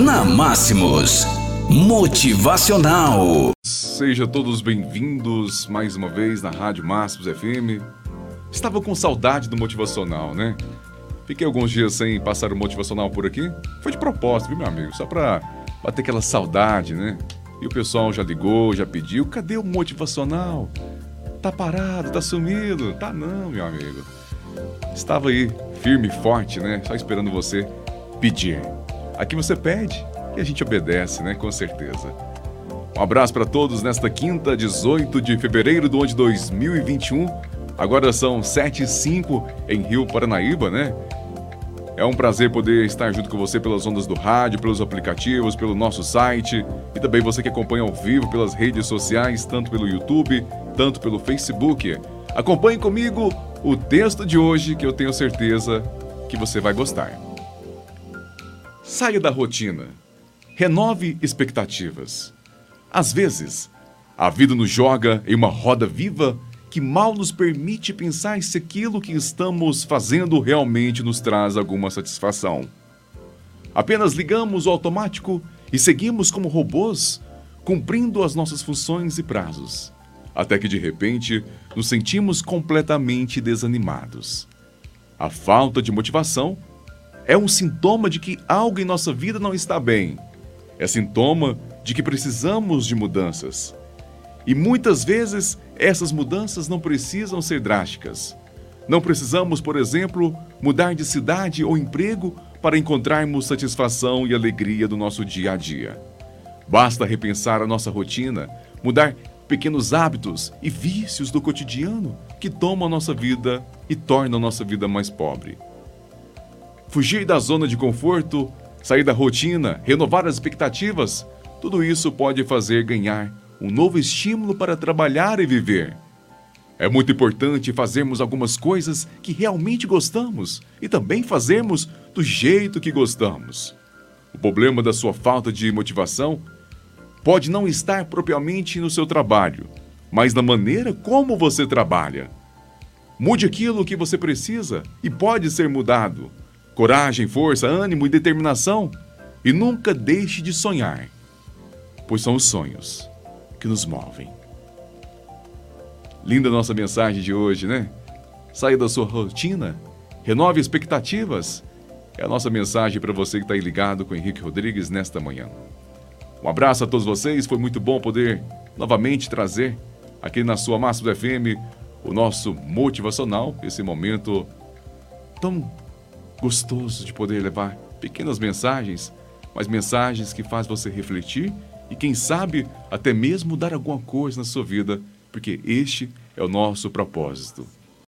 na Máximos. Motivacional. Sejam todos bem-vindos mais uma vez na Rádio Máximos FM. Estava com saudade do motivacional, né? Fiquei alguns dias sem passar o motivacional por aqui. Foi de propósito, viu, meu amigo? Só pra bater aquela saudade, né? E o pessoal já ligou, já pediu: cadê o motivacional? Tá parado, tá sumido? Tá não, meu amigo. Estava aí, firme e forte, né? Só esperando você pedir. Aqui você pede e a gente obedece, né? Com certeza. Um abraço para todos nesta quinta, 18 de fevereiro do ano de 2021. Agora são 7 e 5 em Rio Paranaíba, né? É um prazer poder estar junto com você pelas ondas do rádio, pelos aplicativos, pelo nosso site e também você que acompanha ao vivo pelas redes sociais, tanto pelo YouTube, tanto pelo Facebook. Acompanhe comigo o texto de hoje que eu tenho certeza que você vai gostar. Saia da rotina. Renove expectativas. Às vezes, a vida nos joga em uma roda viva que mal nos permite pensar se aquilo que estamos fazendo realmente nos traz alguma satisfação. Apenas ligamos o automático e seguimos como robôs, cumprindo as nossas funções e prazos, até que de repente nos sentimos completamente desanimados. A falta de motivação é um sintoma de que algo em nossa vida não está bem. É sintoma de que precisamos de mudanças. E muitas vezes essas mudanças não precisam ser drásticas. Não precisamos, por exemplo, mudar de cidade ou emprego para encontrarmos satisfação e alegria do nosso dia a dia. Basta repensar a nossa rotina, mudar pequenos hábitos e vícios do cotidiano que tomam a nossa vida e tornam a nossa vida mais pobre. Fugir da zona de conforto, sair da rotina, renovar as expectativas, tudo isso pode fazer ganhar um novo estímulo para trabalhar e viver. É muito importante fazermos algumas coisas que realmente gostamos e também fazermos do jeito que gostamos. O problema da sua falta de motivação pode não estar propriamente no seu trabalho, mas na maneira como você trabalha. Mude aquilo que você precisa e pode ser mudado. Coragem, força, ânimo e determinação. E nunca deixe de sonhar, pois são os sonhos que nos movem. Linda nossa mensagem de hoje, né? Saia da sua rotina, renove expectativas. É a nossa mensagem para você que está aí ligado com Henrique Rodrigues nesta manhã. Um abraço a todos vocês, foi muito bom poder novamente trazer aqui na sua Máximo FM o nosso motivacional, esse momento tão gostoso de poder levar pequenas mensagens, mas mensagens que faz você refletir e quem sabe até mesmo dar alguma coisa na sua vida, porque este é o nosso propósito.